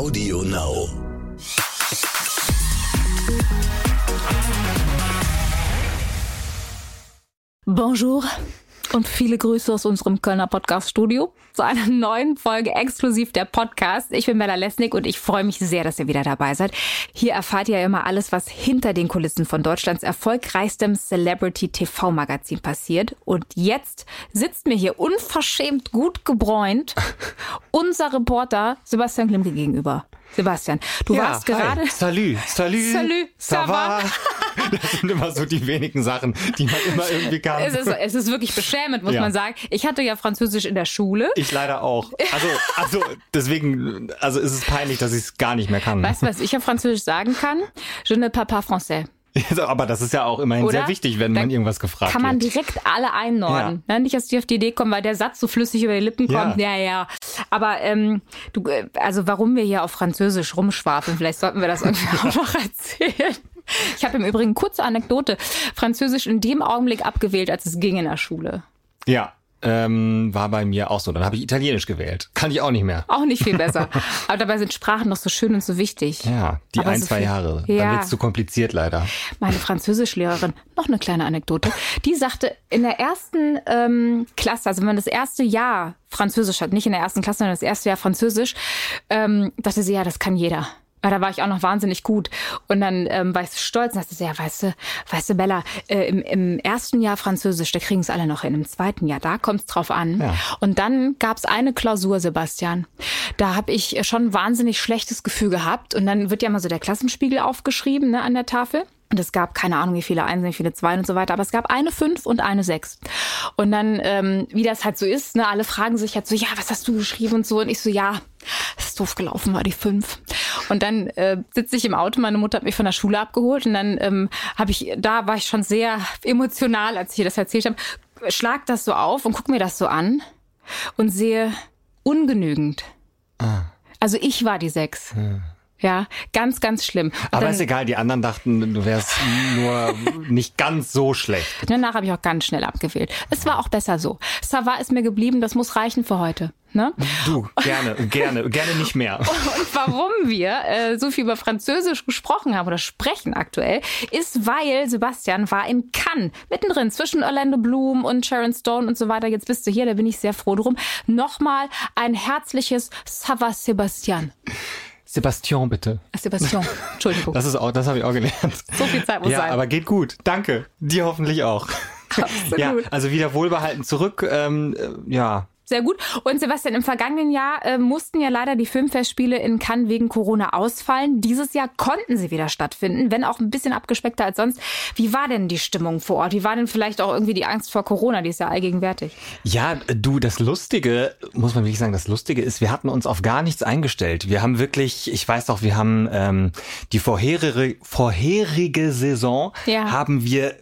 Audio Now. Bonjour und viele Grüße aus unserem Kölner Podcast-Studio zu einer neuen Folge exklusiv der Podcast. Ich bin Bella Lesnick und ich freue mich sehr, dass ihr wieder dabei seid. Hier erfahrt ihr immer alles, was hinter den Kulissen von Deutschlands erfolgreichstem Celebrity-TV-Magazin passiert. Und jetzt sitzt mir hier unverschämt gut gebräunt unser Reporter Sebastian Klimke gegenüber. Sebastian, du Ja, warst hi. gerade... Salut, salut. Salut, ça ça va. Das sind immer so die wenigen Sachen, die man immer irgendwie kann. Es ist, es ist wirklich beschämend, muss Ja. man sagen. Ich hatte ja Französisch in der Schule. Ich leider auch. Also, also deswegen, also ist es peinlich, dass ich es gar nicht mehr kann. Weißt du, was ich auf Französisch sagen kann? Je ne parle pas français. Aber das ist ja auch immerhin Oder? sehr wichtig, wenn Da man irgendwas gefragt Kann man wird. direkt alle einnorden. Ne? Nicht, dass die auf die Idee kommen, weil der Satz so flüssig über die Lippen Ja. kommt. Ja, ja. Aber ähm, du, äh, also warum wir hier auf Französisch rumschwafeln, vielleicht sollten wir das irgendwie auch noch erzählen. Ich habe im Übrigen kurze Anekdote. Französisch in dem Augenblick abgewählt, als es ging in der Schule. Ja, ähm, war bei mir auch so. Dann habe ich Italienisch gewählt. Kann ich auch nicht mehr. Auch nicht viel besser. Aber dabei sind Sprachen doch so schön und so wichtig. Ja, die Aber ein, so zwei viel- Jahre. Ja. Dann wird's zu kompliziert leider. Meine Französischlehrerin, noch eine kleine Anekdote, die sagte, in der ersten ähm, Klasse, also wenn man das erste Jahr Französisch hat, nicht in der ersten Klasse, sondern das erste Jahr Französisch, ähm, dachte sie, ja, das kann jeder. Weil da war ich auch noch wahnsinnig gut. Und dann ähm, war ich so stolz und dachte, ja, weißt du, weißt du, Bella, äh, im, im ersten Jahr Französisch, da kriegen es alle noch hin. Im zweiten Jahr, da kommt es drauf an. Ja. Und dann gab es eine Klausur, Sebastian. Da habe ich schon ein wahnsinnig schlechtes Gefühl gehabt. Und dann wird ja mal so der Klassenspiegel aufgeschrieben ne, an der Tafel. Und es gab keine Ahnung, wie viele Einsen, wie viele Zwei und so weiter. Aber es gab eine Fünf und eine Sechs. Und dann, ähm, wie das halt so ist, ne, alle fragen sich halt so, ja, was hast du geschrieben und so. Und ich so, ja, das ist doof gelaufen, war die Fünf. Und dann äh, sitze ich im Auto, meine Mutter hat mich von der Schule abgeholt und dann ähm, habe ich, da war ich schon sehr emotional, als ich ihr das erzählt habe. Schlag das so auf und guck mir das so an und sehe ungenügend. Also ich war die Sechs. Ja, ganz, ganz schlimm. Und Aber dann- ist egal, die anderen dachten, du wärst nur nicht ganz so schlecht. Danach habe ich auch ganz schnell abgewählt. Es war auch besser so. Sava ist mir geblieben, das muss reichen für heute. Ne? Du, gerne, gerne, gerne nicht mehr. Und warum wir äh, so viel über Französisch gesprochen haben oder sprechen aktuell, ist, weil Sebastian war in Cannes, mittendrin zwischen Orlando Bloom und Sharon Stone und so weiter. Jetzt bist du hier, da bin ich sehr froh drum. Nochmal ein herzliches Sava Sebastian. Sebastian, bitte. Äh, Sebastian, Entschuldigung. Das ist auch, das habe ich auch gelernt. So viel Zeit muss ja, sein. aber geht gut. Danke. Dir hoffentlich auch. Absolut. Ja, also wieder wohlbehalten zurück. Ähm, äh, ja, Sehr gut. Und Sebastian, im vergangenen Jahr äh, mussten ja leider die Filmfestspiele in Cannes wegen Corona ausfallen. Dieses Jahr konnten sie wieder stattfinden, wenn auch ein bisschen abgespeckter als sonst. Wie war denn die Stimmung vor Ort? Wie war denn vielleicht auch irgendwie die Angst vor Corona? Die ist ja allgegenwärtig. Ja, du, das Lustige, muss man wirklich sagen, das Lustige ist, wir hatten uns auf gar nichts eingestellt. Wir haben wirklich, ich weiß auch, wir haben ähm, die vorherige, vorherige Saison Ja. haben wir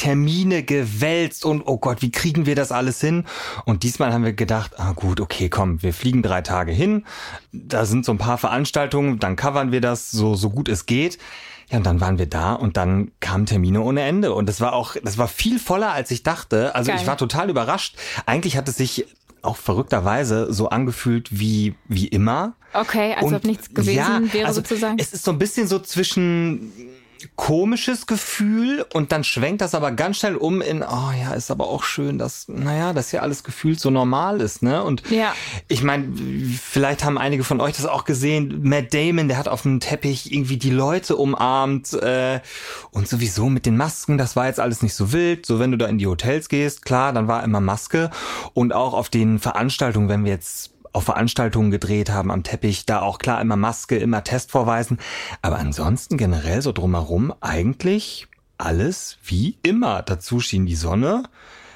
Termine gewälzt und oh Gott, wie kriegen wir das alles hin? Und diesmal haben wir gedacht, ah gut, okay, komm, wir fliegen drei Tage hin. Da sind so ein paar Veranstaltungen, dann covern wir das so, so gut es geht. Ja, und dann waren wir da und dann kamen Termine ohne Ende. Und das war auch, das war viel voller, als ich dachte. Also Geil. ich war total überrascht. Eigentlich hat es sich auch verrückterweise so angefühlt wie, wie immer. Okay, als Und ob nichts gewesen ja, wäre also sozusagen. Es ist so ein bisschen so zwischen komisches Gefühl und dann schwenkt das aber ganz schnell um in, oh ja, ist aber auch schön, dass, naja, dass ja alles gefühlt so normal ist, ne? Und Ja. ich meine, vielleicht haben einige von euch das auch gesehen, Matt Damon, der hat auf dem Teppich irgendwie die Leute umarmt äh, und sowieso mit den Masken, das war jetzt alles nicht so wild. So, wenn du da in die Hotels gehst, klar, dann war immer Maske und auch auf den Veranstaltungen, wenn wir jetzt auf Veranstaltungen gedreht haben am Teppich, da auch klar immer Maske, immer Test vorweisen. Aber ansonsten generell so drumherum eigentlich alles wie immer. Dazu schien die Sonne.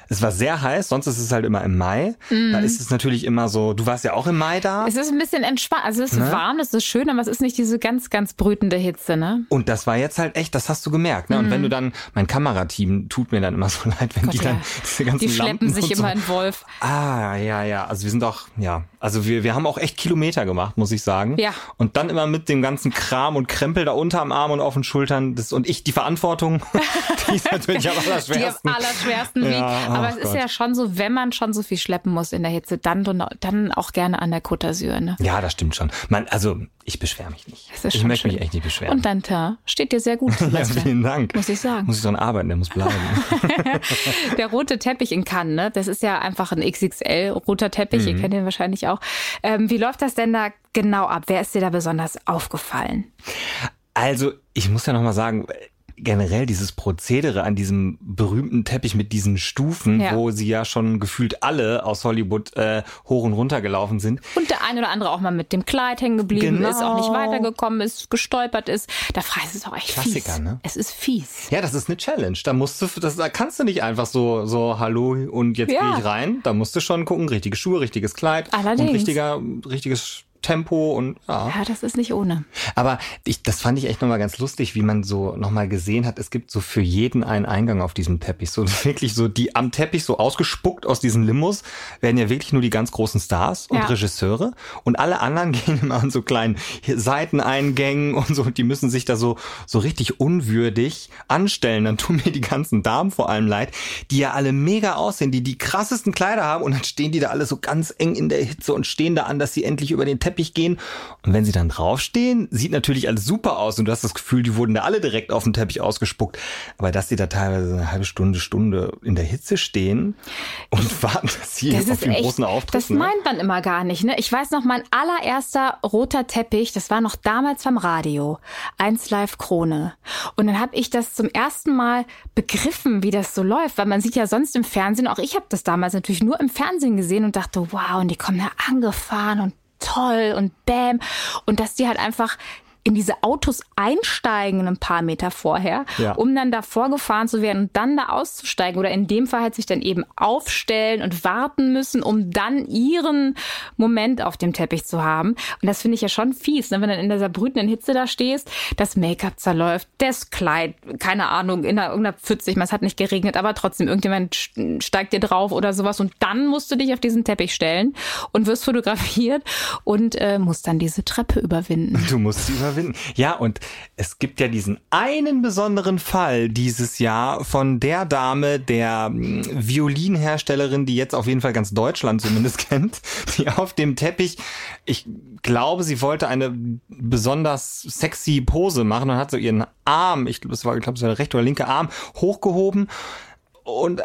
Es war sehr heiß, sonst ist es halt immer im Mai. Da ist es natürlich immer so, du warst ja auch im Mai da. Mhm. Es ist ein bisschen entspannt. Also es ist Ne? warm, es ist schön, aber es ist nicht diese ganz, ganz brütende Hitze, ne? Und das war jetzt halt echt, das hast du gemerkt. Ne? Und wenn du dann, mein Kamerateam tut mir dann immer so leid, wenn Mhm. Gott, die dann ja. diese ganzen Die schleppen Lampen sich und immer so. in Wolf. Ah, ja, ja. Also wir sind auch, ja, also wir, wir haben auch echt Kilometer gemacht, muss ich sagen. Ja. Und dann immer mit dem ganzen Kram und Krempel da unterm Arm und auf den Schultern. Das, und ich, die Verantwortung, die ist natürlich am Die am allerschwersten. allerschwersten Ja, wiegt. Aber es ist ja schon so, wenn man schon so viel schleppen muss in der Hitze, dann, dann auch gerne an der Côte d'Azur. Ne? Ja, das stimmt schon. Man, also ich beschwere mich nicht. ich möchte schön. mich echt nicht beschweren. Und dein Teint steht dir sehr gut. ja, vielen Dank. Muss ich sagen. Muss ich dran arbeiten, der muss bleiben. der rote Teppich in Cannes, ne? das ist ja einfach ein XXL roter Teppich. Mhm. Ihr kennt den wahrscheinlich auch. Ähm, wie läuft das denn da genau ab? Wer ist dir da besonders aufgefallen? Also ich muss ja noch mal sagen, generell dieses Prozedere an diesem berühmten Teppich mit diesen Stufen, ja. wo sie ja schon gefühlt alle aus Hollywood äh, hoch und runter gelaufen sind. Und der eine oder andere auch mal mit dem Kleid hängen geblieben genau. ist, auch nicht weitergekommen ist, gestolpert ist. Da fragst es auch echt Klassiker, fies. Ne? Es ist fies. Ja, das ist eine Challenge. Da musst du, das, da kannst du nicht einfach so, so hallo und jetzt ja. gehe ich rein. Da musst du schon gucken, richtige Schuhe, richtiges Kleid Allerdings. und richtiger, richtiges Tempo und ja. Ja, das ist nicht ohne. Aber ich, das fand ich echt nochmal ganz lustig, wie man so nochmal gesehen hat, es gibt so für jeden einen Eingang auf diesem Teppich. So wirklich so die am Teppich so ausgespuckt aus diesen Limos werden ja wirklich nur die ganz großen Stars und ja. Regisseure und alle anderen gehen immer an so kleinen Seiteneingängen und so und die müssen sich da so so richtig unwürdig anstellen. Dann tun mir die ganzen Damen vor allem leid, die ja alle mega aussehen, die die krassesten Kleider haben und dann stehen die da alle so ganz eng in der Hitze und stehen da an, dass sie endlich über den Teppich Teppich gehen. Und wenn sie dann draufstehen, sieht natürlich alles super aus und du hast das Gefühl, die wurden da alle direkt auf den Teppich ausgespuckt. Aber dass sie da teilweise eine halbe Stunde, Stunde in der Hitze stehen und warten, dass sie das auf den echt, großen Auftritt. Das ne? meint man immer gar nicht. Ne? Ich weiß noch, mein allererster roter Teppich, das war noch damals beim Radio, 1 Live Krone. Und dann habe ich das zum ersten Mal begriffen, wie das so läuft, weil man sieht ja sonst im Fernsehen, auch ich habe das damals natürlich nur im Fernsehen gesehen und dachte, wow, und die kommen da angefahren und toll und bam. Und dass die halt einfach in diese Autos einsteigen ein paar Meter vorher, ja. um dann da vorgefahren zu werden und dann da auszusteigen oder in dem Fall halt sich dann eben aufstellen und warten müssen, um dann ihren Moment auf dem Teppich zu haben. Und das finde ich ja schon fies, ne? wenn du dann in dieser brütenden Hitze da stehst, das Make-up zerläuft, das Kleid, keine Ahnung, in einer, irgendeiner Pfütze, ich meine, es hat nicht geregnet, aber trotzdem, irgendjemand steigt dir drauf oder sowas und dann musst du dich auf diesen Teppich stellen und wirst fotografiert und äh, musst dann diese Treppe überwinden. Du musst sie überwinden überwinden. Ja, und es gibt ja diesen einen besonderen Fall dieses Jahr von der Dame, der hm, Violinherstellerin, die jetzt auf jeden Fall ganz Deutschland zumindest kennt, die auf dem Teppich, ich glaube, sie wollte eine besonders sexy Pose machen und hat so ihren Arm, ich glaube, es war, ich glaube, es war der rechte oder linke Arm, hochgehoben und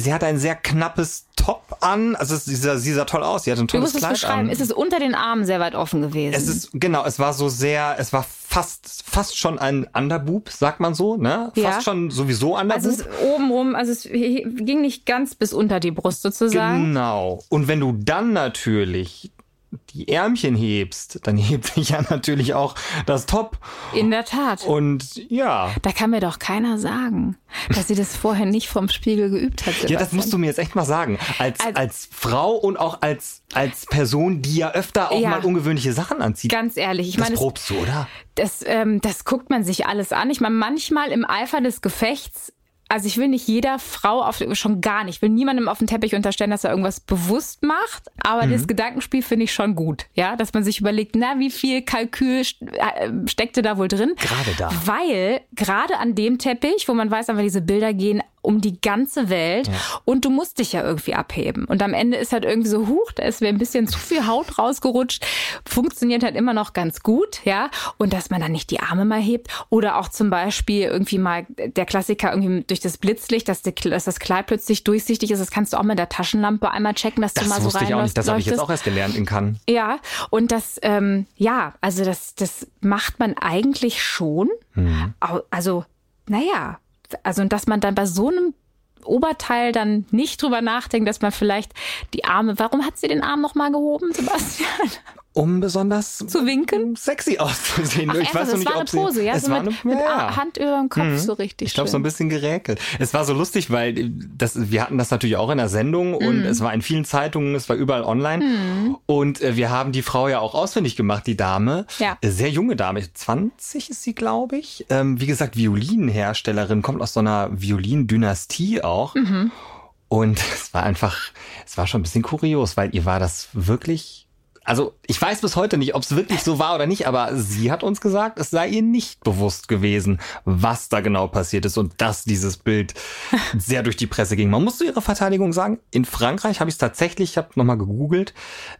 sie hat ein sehr knappes Top an. Also sie sah, sie sah toll aus. Sie hat ein tolles du musst Kleid es beschreiben. An. Ist es unter den Armen sehr weit offen gewesen? Es ist genau. Es war so sehr. Es war fast fast schon ein Underboob, sagt man so, ne? Fast ja. schon sowieso Underboob. Also es obenrum. Also es ging nicht ganz bis unter die Brust sozusagen. Genau. Und wenn du dann natürlich die Ärmchen hebst, dann hebt sich ja natürlich auch das Top. In der Tat. Und ja. Da kann mir doch keiner sagen, dass sie das vorher nicht vom Spiegel geübt hat. Sebastian. Ja, das musst du mir jetzt echt mal sagen. Als, als, als Frau und auch als, als Person, die ja öfter auch ja, mal ungewöhnliche Sachen anzieht. Ganz ehrlich. Ich das meine, probst du, oder? Das, ähm, das guckt man sich alles an. Ich meine, manchmal im Eifer des Gefechts also ich will nicht jeder Frau auf, schon gar nicht, will niemandem auf den Teppich unterstellen, dass er irgendwas bewusst macht, aber mhm. das Gedankenspiel finde ich schon gut, ja, dass man sich überlegt, na, wie viel Kalkül äh, steckte da wohl drin? Gerade da. Weil gerade an dem Teppich, wo man weiß, aber diese Bilder gehen um die ganze Welt ja. und du musst dich ja irgendwie abheben. Und am Ende ist halt irgendwie so, huch, da ist mir ein bisschen zu viel Haut rausgerutscht. Funktioniert halt immer noch ganz gut, ja. Und dass man dann nicht die Arme mal hebt oder auch zum Beispiel irgendwie mal der Klassiker irgendwie durch das Blitzlicht, dass, die, dass das Kleid plötzlich durchsichtig ist. Das kannst du auch mit der Taschenlampe einmal checken, dass das du mal so rein ich auch nicht. Das habe ich jetzt auch erst gelernt in Cannes. Ja, und das, ähm, ja, also das, das macht man eigentlich schon. Mhm. Also, naja, also dass man dann bei so einem Oberteil dann nicht drüber nachdenkt, dass man vielleicht die Arme, warum hat sie den Arm nochmal gehoben, Sebastian? Um besonders zu winken, sexy auszusehen. Ach, ich weiß noch nicht, war eine Pose, sie, ja, so mit, eine, mit ja. Hand über dem Kopf mhm. so richtig. Ich glaube so ein bisschen geräkelt. Es war so lustig, weil das, wir hatten das natürlich auch in der Sendung mhm. und es war in vielen Zeitungen, es war überall online mhm. und äh, wir haben die Frau ja auch auswendig gemacht, die Dame, ja. Äh, sehr junge Dame, 20 ist sie, glaube ich. Ähm, wie gesagt, Violinherstellerin, kommt aus so einer Violindynastie auch. Mhm. Und es war einfach, es war schon ein bisschen kurios, weil ihr war das wirklich also ich weiß bis heute nicht, ob es wirklich so war oder nicht, aber sie hat uns gesagt, es sei ihr nicht bewusst gewesen, was da genau passiert ist und dass dieses Bild sehr durch die Presse ging. Man muss zu ihrer Verteidigung sagen, in Frankreich habe ich es tatsächlich, ich habe nochmal gegoogelt,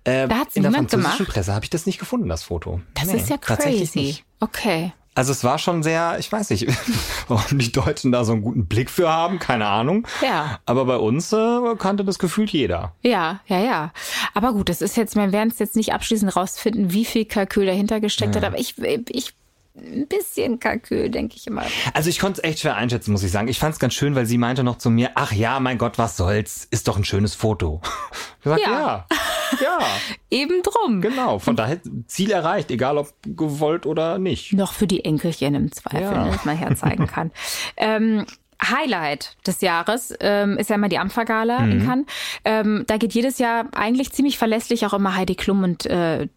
äh, Da hat's in der französischen gemacht? Presse habe ich das nicht gefunden, das Foto. Das Nee, ist ja crazy. Okay. Also es war schon sehr, ich weiß nicht, warum die Deutschen da so einen guten Blick für haben, keine Ahnung. Ja. Aber bei uns äh, kannte das gefühlt jeder. Ja, ja, ja. Aber gut, das ist jetzt, wir werden es jetzt nicht abschließend rausfinden, wie viel Kalkül dahinter gesteckt hat, aber ich, ich, ein bisschen Kalkül, denke ich immer. Also ich konnte es echt schwer einschätzen, muss ich sagen. Ich fand es ganz schön, weil sie meinte noch zu mir, ach ja, mein Gott, was soll's, ist doch ein schönes Foto. Ich gesagt, Ja. ja, ja, Eben drum. genau. Von daher Ziel erreicht, egal ob gewollt oder nicht. Noch für die Enkelchen im Zweifel, Ja. ne, dass man herzeigen kann. ähm, Highlight des Jahres ähm, ist ja immer die Ampfergala Mhm. in Cannes. Ähm, da geht jedes Jahr eigentlich ziemlich verlässlich auch immer Heidi Klum und äh,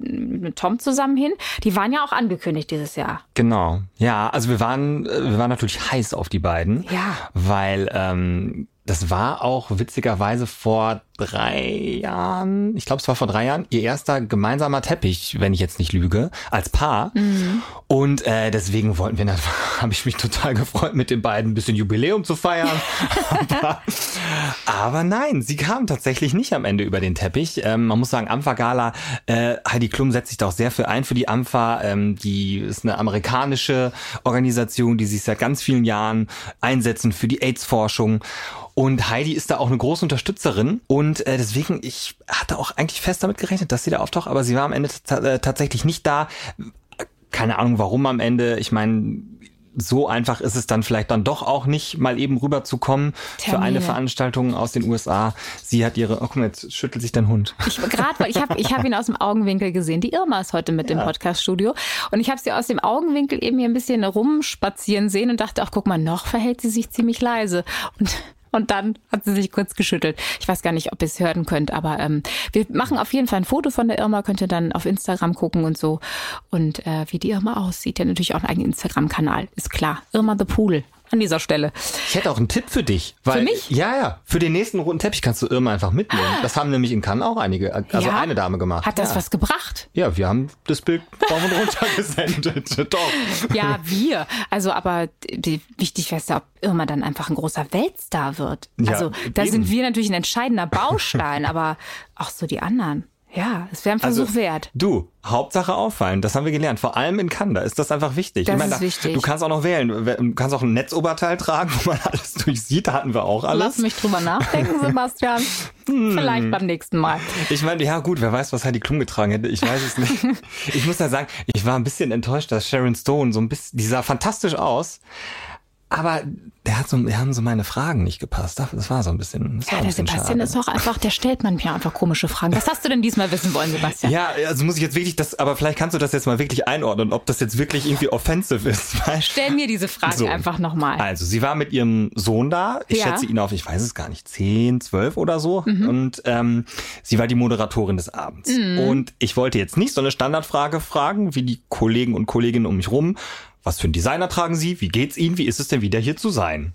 Tom zusammen hin. Die waren ja auch angekündigt dieses Jahr. Genau. Ja, also wir waren, äh, wir waren natürlich heiß auf die beiden. Ja. Weil ähm, das war auch witzigerweise vor drei Jahren, ich glaube es war vor drei Jahren, ihr erster gemeinsamer Teppich, wenn ich jetzt nicht lüge, als Paar. Und äh, deswegen wollten wir, habe ich mich total gefreut, mit den beiden ein bisschen Jubiläum zu feiern. aber, aber nein, sie kamen tatsächlich nicht am Ende über den Teppich. Ähm, man muss sagen, Ampfa Gala, äh, Heidi Klum setzt sich da auch sehr für ein für die Ampfa. Ähm, die ist eine amerikanische Organisation, die sich seit ganz vielen Jahren einsetzen für die AIDS-Forschung. Und Heidi ist da auch eine große Unterstützerin und äh, deswegen, ich hatte auch eigentlich fest damit gerechnet, dass sie da auftaucht, aber sie war am Ende äh, tatsächlich nicht da. Keine Ahnung, warum am Ende. Ich meine, so einfach ist es dann vielleicht dann doch auch nicht, mal eben rüberzukommen für eine. Veranstaltung aus den USA. Sie hat ihre, oh guck mal, jetzt schüttelt sich dein Hund. Ich gerade, weil ich habe ich hab ihn aus dem Augenwinkel gesehen. Die Irma ist heute mit im Podcaststudio und ich habe sie aus dem Augenwinkel eben hier ein bisschen rumspazieren sehen und dachte, ach guck mal, noch verhält sie sich ziemlich leise und und dann hat sie sich kurz geschüttelt. Ich weiß gar nicht, ob ihr es hören könnt, aber ähm, wir machen auf jeden Fall ein Foto von der Irma, könnt ihr dann auf Instagram gucken und so. Und äh, wie die Irma aussieht, ja natürlich auch einen eigenen Instagram-Kanal, ist klar. Irma the Pool an dieser Stelle. Ich hätte auch einen Tipp für dich. Weil, mich? Ja, ja. Für den nächsten roten Teppich kannst du Irma einfach mitnehmen. Das haben nämlich in Cannes auch einige, also Ja? eine Dame gemacht. Hat das ja. was gebracht? Ja, wir haben das Bild rauf und runter gesendet. Doch. Ja, wir. Also, aber wichtig wäre es ja, ob Irma dann einfach ein großer Weltstar wird. Ja, also, da eben. sind wir natürlich ein entscheidender Baustein, aber auch so die anderen. Ja, es wäre ein Versuch wert. Du, Hauptsache auffallen, das haben wir gelernt. Vor allem in Cannes, da ist das einfach wichtig. Das ich meine, ist da- wichtig. Du kannst auch noch wählen. Du kannst auch ein Netzoberteil tragen, wo man alles durchsieht. Da hatten wir auch alles. Lass mich drüber nachdenken, Sebastian. Hm. Vielleicht beim nächsten Mal. Ich meine, ja gut, wer weiß, was Heidi Klum getragen hätte. Ich weiß es nicht. Ich muss ja sagen, ich war ein bisschen enttäuscht, dass Sharon Stone so ein bisschen, die sah fantastisch aus. Aber der hat so, der haben so meine Fragen nicht gepasst. Das war so ein bisschen. Ja, ein der bisschen Sebastian schade. ist auch einfach, der stellt manchmal einfach komische Fragen. Was hast du denn diesmal wissen wollen, Sebastian? Ja, also muss ich jetzt wirklich das, aber vielleicht kannst du das jetzt mal wirklich einordnen, ob das jetzt wirklich irgendwie offensive ist. Stell mir diese Frage So. einfach nochmal. also, sie war mit ihrem Sohn da. Ich Ja. schätze ihn auf, ich weiß es gar nicht, 10, 12 oder so. Mhm. Und ähm, sie war die Moderatorin des Abends. Und ich wollte jetzt nicht so eine Standardfrage fragen, wie die Kollegen und Kolleginnen um mich rum. Was für einen Designer tragen sie? Wie geht's ihnen? Wie ist es denn wieder hier zu sein?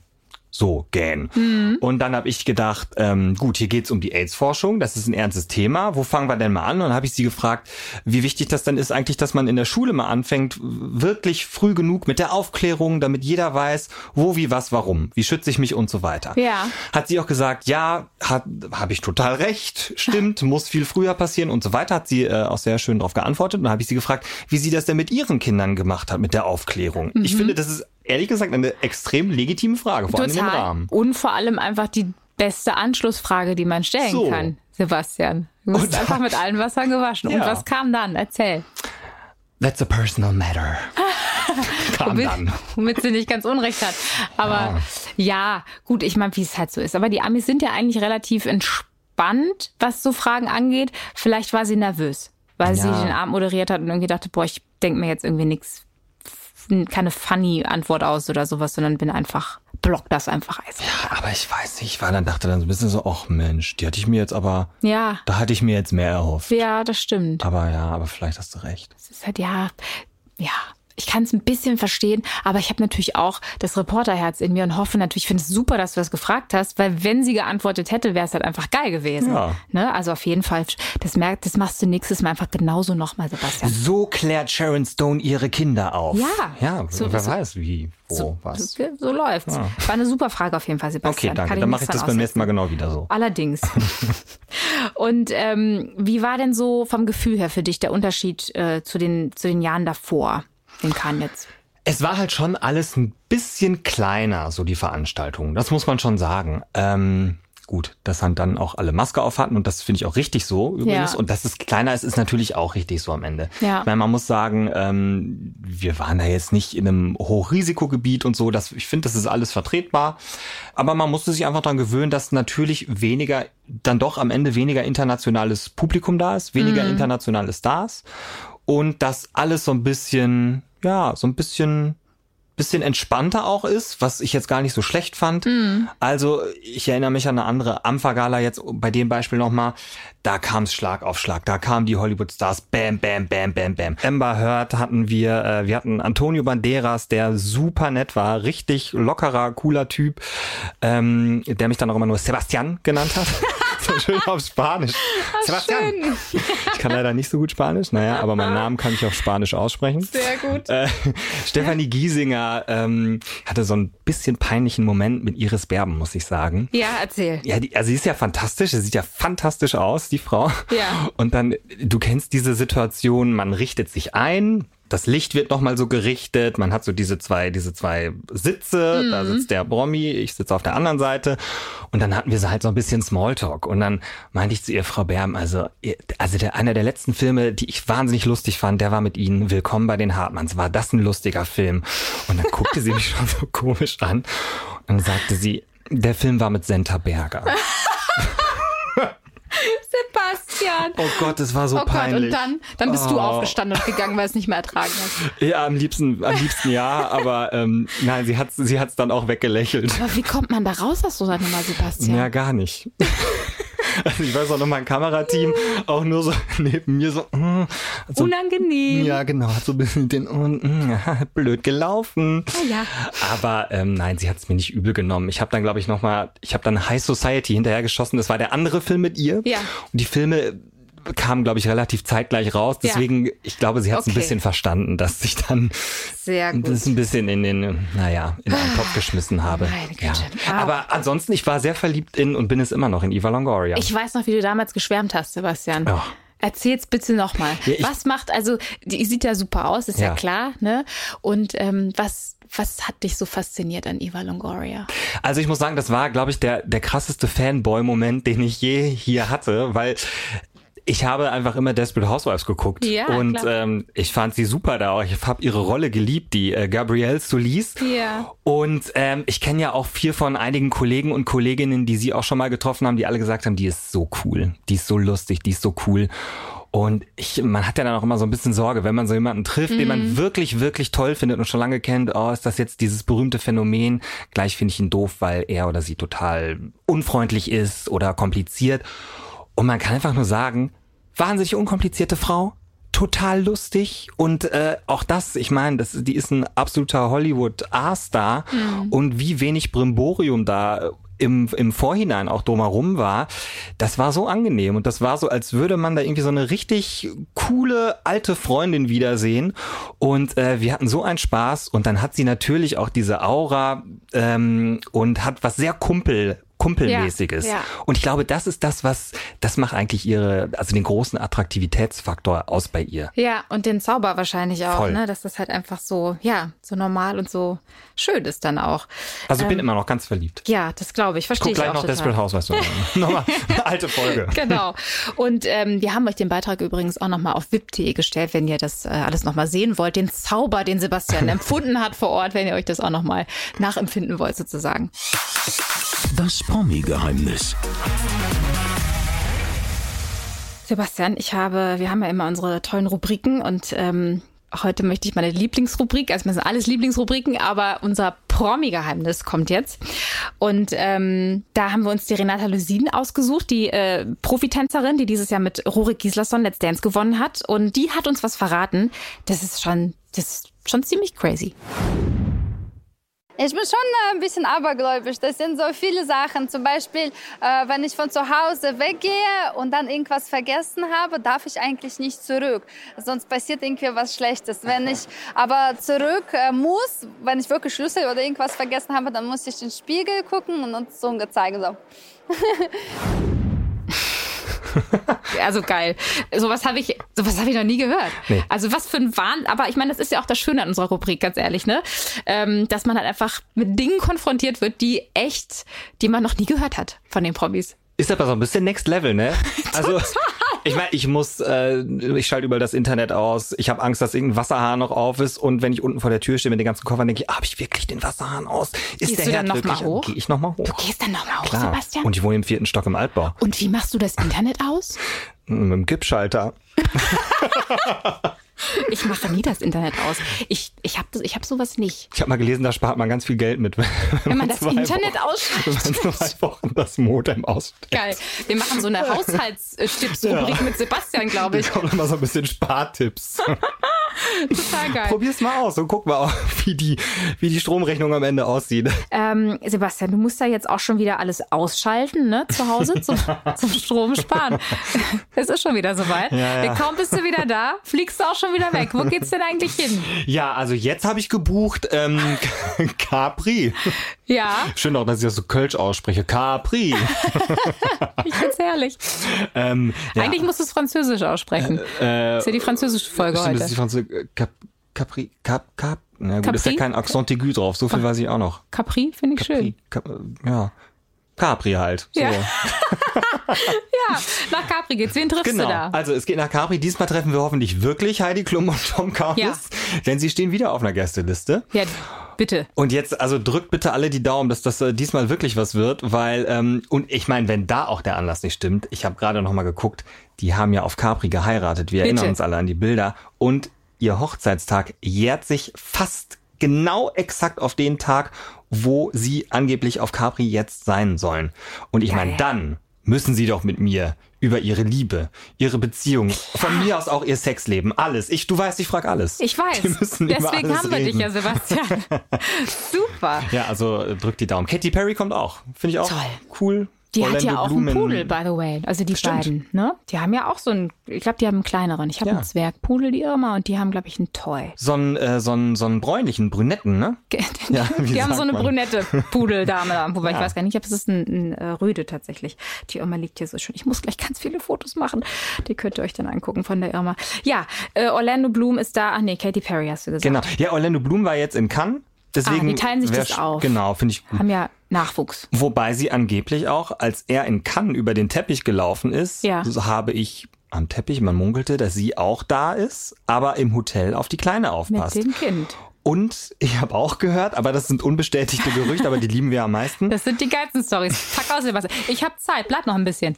So, gähn. Mhm. Und dann habe ich gedacht, ähm, gut, hier geht's um die AIDS-Forschung, das ist ein ernstes Thema. Wo fangen wir denn mal an? Und dann habe ich sie gefragt, wie wichtig das dann ist eigentlich, dass man in der Schule mal anfängt, wirklich früh genug mit der Aufklärung, damit jeder weiß, wo, wie, was, warum, wie schütze ich mich und so weiter. Ja. Hat sie auch gesagt, ja, habe ich total recht, stimmt, muss viel früher passieren und so weiter. Hat sie äh, auch sehr schön darauf geantwortet. Und dann habe ich sie gefragt, wie sie das denn mit ihren Kindern gemacht hat, mit der Aufklärung. Mhm. Ich finde, das ist ehrlich gesagt eine extrem legitime Frage, vor allem in dem Rahmen. Und vor allem einfach die beste Anschlussfrage, die man stellen So. kann, Sebastian. Du bist Und- einfach mit allen Wassern gewaschen. Und Ja. was kam dann? Erzähl. That's a personal matter. Kam Womit, dann. womit sie nicht ganz unrecht hat. Aber ja, gut, ich meine, wie es halt so ist. Aber die Amis sind ja eigentlich relativ entspannt, was so Fragen angeht. Vielleicht war sie nervös, weil sie Ja. den Abend moderiert hat und irgendwie dachte, boah, ich denke mir jetzt irgendwie nichts, keine funny Antwort aus oder sowas, sondern bin einfach, block das einfach eiskalt. Aber ich weiß nicht, ich war dann, dachte dann so ein bisschen so, ach Mensch, die hatte ich mir jetzt aber, Ja, da hatte ich mir jetzt mehr erhofft. ja, das stimmt. Aber ja, aber vielleicht hast du recht. Es ist halt, ja, ja. Ich kann es ein bisschen verstehen, aber ich habe natürlich auch das Reporterherz in mir und hoffe natürlich, ich finde es super, dass du das gefragt hast, weil wenn sie geantwortet hätte, wäre es halt einfach geil gewesen. Ja. Ne? Also auf jeden Fall, das, merkt, das machst du nächstes Mal einfach genauso nochmal, Sebastian. So klärt Sharon Stone ihre Kinder auf. Ja. Ja, so, wer so, weiß wie, wo, so, was. So läuft's. Ja. War eine super Frage auf jeden Fall, Sebastian. Okay, danke. Dann mache ich das beim nächsten Mal genau wieder so. Allerdings. und ähm, wie war denn so vom Gefühl her für dich der Unterschied äh, zu, den, zu den Jahren davor? In Cannes? Es war halt schon alles ein bisschen kleiner, so die Veranstaltung. Das muss man schon sagen. Ähm, gut, dass dann auch alle Maske auf hatten und das finde ich auch richtig so übrigens. Ja. Und dass es kleiner ist, ist natürlich auch richtig so am Ende. Ja. Ich meine, man muss sagen, ähm, wir waren da jetzt nicht in einem Hochrisikogebiet und so. Das, ich finde, das ist alles vertretbar. Aber man musste sich einfach daran gewöhnen, dass natürlich weniger, dann doch am Ende weniger internationales Publikum da ist, weniger mhm. internationale Stars und dass alles so ein bisschen, ja, so ein bisschen bisschen entspannter auch ist, was ich jetzt gar nicht so schlecht fand. Mm. Also ich erinnere mich an eine andere Ampha-Gala jetzt bei dem Beispiel nochmal. Da kam es Schlag auf Schlag. Da kamen die Hollywood-Stars. Bam, bam, bam, bam, bam. Amber Heard hatten wir. Äh, wir hatten Antonio Banderas, der super nett war. Richtig lockerer, cooler Typ. Ähm, der mich dann auch immer nur Sebastian genannt hat. so schön auf Spanisch. Ach, Sebastian. Schön. Ich kann leider nicht so gut Spanisch, naja, aber meinen Namen kann ich auf Spanisch aussprechen. Sehr gut. Äh, Stefanie Giesinger ähm, hatte so ein bisschen peinlichen Moment mit Iris Berben, muss ich sagen. Ja, erzähl. Ja, die, also sie ist ja fantastisch, sie sieht ja fantastisch aus, die Frau. Ja. Und dann, du kennst diese Situation, man richtet sich ein, das Licht wird nochmal so gerichtet. Man hat so diese zwei, diese zwei Sitze. Mhm. Da sitzt der Bromi, ich sitze auf der anderen Seite. Und dann hatten wir so halt so ein bisschen Smalltalk. Und dann meinte ich zu ihr, Frau Berm, also, also der, einer der letzten Filme, die ich wahnsinnig lustig fand, der war mit Ihnen Willkommen bei den Hartmanns. War das ein lustiger Film? Und dann guckte sie mich schon so komisch an. Und dann sagte sie, der Film war mit Senta Berger. Sebastian. Oh Gott, das war so oh peinlich. Gott, und dann, dann bist oh. du aufgestanden und gegangen, weil es nicht mehr ertragen hast. Ja, am liebsten, am liebsten ja, aber ähm, nein, sie hat sie hat's dann auch weggelächelt. Aber wie kommt man da raus aus so einer Nummer, Sebastian? Ja, gar nicht. Also ich weiß auch noch, mein Kamerateam auch nur so neben mir so, mm, so Unangenehm. Ja, genau, hat so ein bisschen den mm, blöd gelaufen. Oh ja. Aber ähm, nein, sie hat es mir nicht übel genommen. Ich habe dann, glaube ich, nochmal, ich habe dann High Society hinterher geschossen. Das war der andere Film mit ihr. Ja. Und die Filme kam, glaube ich, relativ zeitgleich raus. Deswegen, ja. ich glaube, sie hat es okay. ein bisschen verstanden, dass ich dann das ein bisschen in den, naja, in einen Topf geschmissen habe. Meine Güte. Ja. Ah. Aber ansonsten, ich war sehr verliebt in und bin es immer noch in Eva Longoria. Ich weiß noch, wie du damals geschwärmt hast, Sebastian. Oh. Erzähl's bitte nochmal. Ja, was macht, also, die sieht ja super aus, ist ja, ja klar, ne? Und ähm, was, was hat dich so fasziniert an Eva Longoria? Also ich muss sagen, das war, glaube ich, der, der krasseste Fanboy-Moment, den ich je hier hatte, weil ich habe einfach immer Desperate Housewives geguckt ja, und ähm, ich fand sie super da. auch. Ich habe ihre Rolle geliebt, die äh, Gabrielle Solis. Ja. Und ähm, ich kenne ja auch viel von einigen Kollegen und Kolleginnen, die sie auch schon mal getroffen haben, die alle gesagt haben, die ist so cool, die ist so lustig, die ist so cool. Und ich, man hat ja dann auch immer so ein bisschen Sorge, wenn man so jemanden trifft, mhm. den man mhm. wirklich, wirklich toll findet und schon lange kennt, oh, ist das jetzt dieses berühmte Phänomen? Gleich finde ich ihn doof, weil er oder sie total unfreundlich ist oder kompliziert. Und man kann einfach nur sagen, wahnsinnig unkomplizierte Frau, total lustig und äh, auch das, ich meine, das, die ist ein absoluter Hollywood-A-Star. Mhm. und wie wenig Brimborium da im, im Vorhinein auch drumherum war, das war so angenehm. Und das war so, als würde man da irgendwie so eine richtig coole alte Freundin wiedersehen. Und äh, wir hatten so einen Spaß. Und dann hat sie natürlich auch diese Aura ähm, und hat was sehr Kumpel Kumpelmäßiges. Ja, ja. Und ich glaube, das ist das, was, das macht eigentlich ihre, also den großen Attraktivitätsfaktor aus bei ihr. Ja, und den Zauber wahrscheinlich auch, Voll. ne? Dass das halt einfach so, ja, so normal und so schön ist dann auch. Also ich ähm, bin immer noch ganz verliebt. Ja, das glaube ich. Verstehe ich gleich auch noch total. Desperate House, weißt du. nochmal eine alte Folge. Genau. Und ähm, wir haben euch den Beitrag übrigens auch nochmal auf vip.de gestellt, wenn ihr das äh, alles nochmal sehen wollt. Den Zauber, den Sebastian empfunden hat vor Ort, wenn ihr euch das auch nochmal nachempfinden wollt sozusagen. Das Promi-Geheimnis. Sebastian, ich habe, wir haben ja immer unsere tollen Rubriken und ähm, heute möchte ich meine Lieblingsrubrik, also das sind alles Lieblingsrubriken, aber unser Promi-Geheimnis kommt jetzt. Und ähm, da haben wir uns die Renata Lusin ausgesucht, die äh, Profitänzerin, die dieses Jahr mit Rurik Gislason Let's Dance gewonnen hat. Und die hat uns was verraten. Das ist schon, das ist schon ziemlich crazy. Ich bin schon äh, ein bisschen abergläubisch. Das sind so viele Sachen. Zum Beispiel, äh, wenn ich von zu Hause weggehe und dann irgendwas vergessen habe, darf ich eigentlich nicht zurück. Sonst passiert irgendwie was Schlechtes. Wenn ich aber zurück äh, muss, wenn ich wirklich Schlüssel oder irgendwas vergessen habe, dann muss ich in den Spiegel gucken und uns so gezeigt. So. also geil. Sowas habe ich, sowas habe ich noch nie gehört. Nee. Also was für ein Wahn. Aber ich meine, das ist ja auch das Schöne an unserer Rubrik, ganz ehrlich, ne? Ähm, dass man halt einfach mit Dingen konfrontiert wird, die echt, die man noch nie gehört hat von den Promis. Ist aber so ein bisschen Next Level, ne? Also ich meine, ich muss, äh, ich schalte überall das Internet aus. Ich habe Angst, dass irgendein Wasserhahn noch auf ist. Und wenn ich unten vor der Tür stehe mit den ganzen Koffern, denke ich, ah, habe ich wirklich den Wasserhahn aus? Ist Gehst der du dann noch mal hoch? Gehe ich noch mal hoch? Du gehst dann noch mal hoch, Klar. Sebastian? Und ich wohne im vierten Stock im Altbau. Und wie machst du das Internet aus? Mit dem Kippschalter. Ich mache nie das Internet aus. Ich, ich habe ich hab sowas nicht. Ich habe mal gelesen, da spart man ganz viel Geld mit. Wenn, wenn man das Internet ausschaltet. Wenn man zwei Wochen das Modem ausstellt. Geil. Wir machen so eine Haushaltstipps-Rubrik ja. mit Sebastian, glaube ich. Da kommen immer so ein bisschen Spartipps. Total geil. Probier's mal aus und guck mal, wie die, wie die Stromrechnung am Ende aussieht. Ähm, Sebastian, du musst da jetzt auch schon wieder alles ausschalten, ne? Zu Hause zum, zum Strom sparen. Es ist schon wieder soweit. Ja, ja. Kaum bist du wieder da, fliegst du auch schon wieder weg. Wo geht's denn eigentlich hin? Ja, also jetzt habe ich gebucht ähm, Capri. Ja. Schön auch, dass ich das so Kölsch ausspreche. Capri. ich find's herrlich. Ähm, ja. Eigentlich musst du es französisch aussprechen. Äh, äh, ist ja die französische Folge stimmt, heute. Das ist die Französische Cap, Capri, Cap, Cap. Na gut, Capri? ist ja kein Accent aigu drauf. So viel weiß ich auch noch. Capri finde ich Capri, schön. Cap, ja. Capri halt. So. Ja. ja, nach Capri geht's. Wen triffst genau. du da? Also es geht nach Capri. Diesmal treffen wir hoffentlich wirklich Heidi Klum und Tom Kaulitz, ja. denn sie stehen wieder auf einer Gästeliste. Ja, bitte. Und jetzt, also drückt bitte alle die Daumen, dass das äh, diesmal wirklich was wird, weil, ähm, und ich meine, wenn da auch der Anlass nicht stimmt, ich habe gerade noch mal geguckt, die haben ja auf Capri geheiratet. Wir bitte. erinnern uns alle an die Bilder. Und ihr Hochzeitstag jährt sich fast genau exakt auf den Tag, wo sie angeblich auf Capri jetzt sein sollen. Und ich meine, dann müssen sie doch mit mir über ihre Liebe, ihre Beziehung, von mir aus auch ihr Sexleben, alles. Ich, du weißt, ich frage alles. Ich weiß. Deswegen haben wir reden. dich ja, Sebastian. Super. Ja, also drück die Daumen. Katy Perry kommt auch. Finde ich auch Toll. cool. Die hat ja auch Blumen. einen Pudel, by the way. Also die Stimmt. beiden, ne? Die haben ja auch so einen, ich glaube, die haben einen kleineren. Ich habe ja. einen Zwergpudel, die Irma, und die haben, glaube ich, einen Toy. So einen, äh, so einen, so einen bräunlichen, brünetten, ne? ja, die haben so eine man? brünette Pudeldame, wobei ja. ich weiß gar nicht, ob es ist ein, ein äh, Rüde tatsächlich. Die Irma liegt hier so schön. Ich muss gleich ganz viele Fotos machen. Die könnt ihr euch dann angucken von der Irma. Ja, äh, Orlando Bloom ist da. Ach nee, Katy Perry hast du gesagt. Genau. Ja, Orlando Bloom war jetzt in Cannes. Deswegen ah, die teilen sich das auf. Genau, finde ich gut. Haben ja Nachwuchs. Wobei sie angeblich auch, als er in Cannes über den Teppich gelaufen ist, ja. so habe ich am Teppich, man munkelte, dass sie auch da ist, aber im Hotel auf die Kleine aufpasst. Mit dem Kind. Und ich habe auch gehört, aber das sind unbestätigte Gerüchte, aber die lieben wir am meisten. Das sind die geilsten Stories. Pack aus, Sebastian. Ich habe Zeit, bleib noch ein bisschen.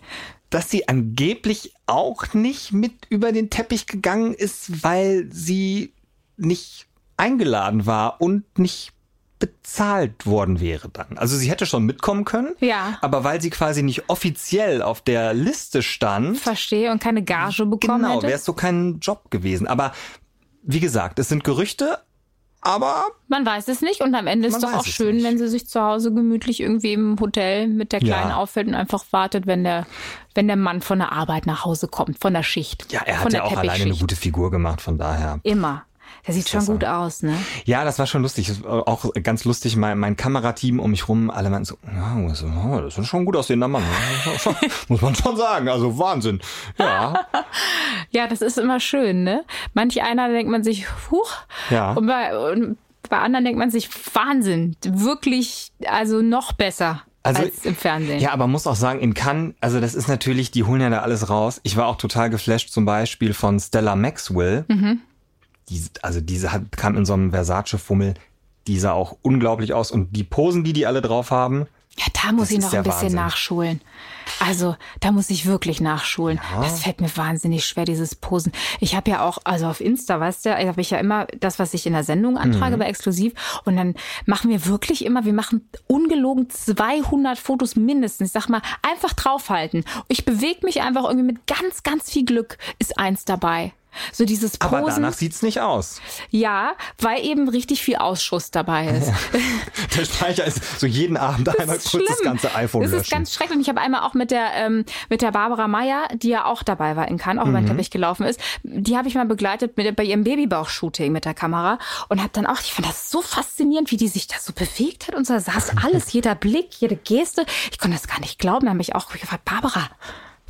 Dass sie angeblich auch nicht mit über den Teppich gegangen ist, weil sie nicht eingeladen war und nicht bezahlt worden wäre dann. Also sie hätte schon mitkommen können, ja. aber weil sie quasi nicht offiziell auf der Liste stand. Verstehe und keine Gage bekommen genau, wäre es so kein Job gewesen. Aber wie gesagt, es sind Gerüchte, aber man weiß es nicht und am Ende ist es doch auch schön, nicht. wenn sie sich zu Hause gemütlich irgendwie im Hotel mit der Kleinen ja. auffällt und einfach wartet, wenn der wenn der Mann von der Arbeit nach Hause kommt, von der Schicht. Ja, er hat ja auch alleine eine gute Figur gemacht, von daher. Immer. Der sieht schon gut aus, ne? Ja, das war schon lustig. Auch ganz lustig. Mein, mein Kamerateam um mich rum, alle meinten so, ja, das ist schon ein gut aussehender Mann. Muss man schon sagen. Also Wahnsinn. Ja. ja, das ist immer schön, ne? Manch einer denkt man sich, huch. Ja. Und bei, und bei anderen denkt man sich, Wahnsinn. Wirklich, also noch besser. Also, als im Fernsehen. Ja, aber muss auch sagen, in Cannes, also das ist natürlich, die holen ja da alles raus. Ich war auch total geflasht zum Beispiel von Stella Maxwell. Mhm die, also diese hat, kam in so einem Versace-Fummel, die sah auch unglaublich aus. Und die Posen, die die alle drauf haben, Ja, da muss ich noch ein bisschen Wahnsinn. nachschulen. Also, da muss ich wirklich nachschulen. Das fällt mir wahnsinnig schwer, dieses Posen. Ich habe ja auch, also auf Insta, weißt du, habe ich ja immer das, was ich in der Sendung antrage, Mhm. bei Exklusiv. Und dann machen wir wirklich immer, wir machen ungelogen 200 Fotos mindestens. Ich sag mal, einfach draufhalten. Ich bewege mich einfach irgendwie mit ganz, ganz viel Glück ist eins dabei. So dieses Posen. Aber danach sieht's nicht aus. ja, weil eben richtig viel Ausschuss dabei ist. Der Speicher ist so jeden Abend einmal ist kurz das schlimm. ganze iPhone Das löschen. ist ganz schrecklich. Und ich habe einmal auch mit der ähm, mit der Barbara Meyer, die ja auch dabei war in Cannes, auch über Mhm. den Teppich gelaufen ist, die habe ich mal begleitet mit, bei ihrem Babybauch-Shooting mit der Kamera und habe dann auch, ich fand das so faszinierend, wie die sich da so bewegt hat und so saß alles, jeder Blick, jede Geste. Ich konnte das gar nicht glauben. Da habe ich auch gefragt, Barbara,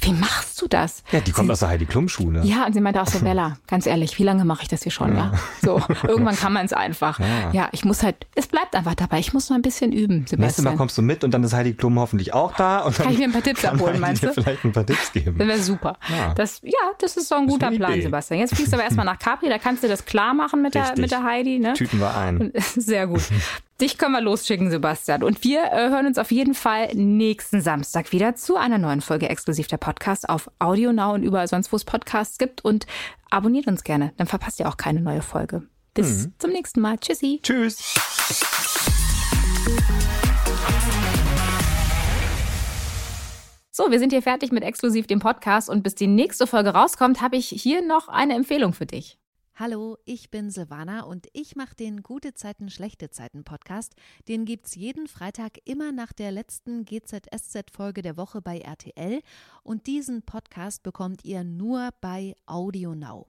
wie machst du das? ja, die kommt aus der Heidi Klum Schule. Ja, und sie meinte auch so, Bella, ganz ehrlich, wie lange mache ich das hier schon, ja? So, irgendwann kann man es einfach. Ja. ich muss halt, es bleibt einfach dabei. Ich muss noch ein bisschen üben, Nächstes Mal Sebastian. kommst du mit und dann ist Heidi Klum hoffentlich auch da. Und dann Kann ich mir ein paar Tipps abholen, meinst du? vielleicht ein paar Tipps geben. Das wäre super. Ja. Das, ja, das ist so ein guter Plan, Idee. Sebastian. Jetzt fliegst du aber erstmal nach Capri, da kannst du das klar machen mit der, mit der Heidi. Ne? Tüten wir ein. Sehr gut. Dich können wir losschicken, Sebastian. Und wir äh, hören uns auf jeden Fall nächsten Samstag wieder zu einer neuen Folge exklusiv der Podcast auf Audio Now und überall sonst, wo es Podcasts gibt. Und abonniert uns gerne, dann verpasst ihr auch keine neue Folge. Bis zum nächsten Mal. Tschüssi. Tschüss. So, wir sind hier fertig mit exklusiv dem Podcast und bis die nächste Folge rauskommt, habe ich hier noch eine Empfehlung für dich. Hallo, ich bin Silvana und ich mache den Gute Zeiten, Schlechte Zeiten Podcast. Den gibt's jeden Freitag immer nach der letzten GZSZ-Folge der Woche bei RTL und diesen Podcast bekommt ihr nur bei Audio Now.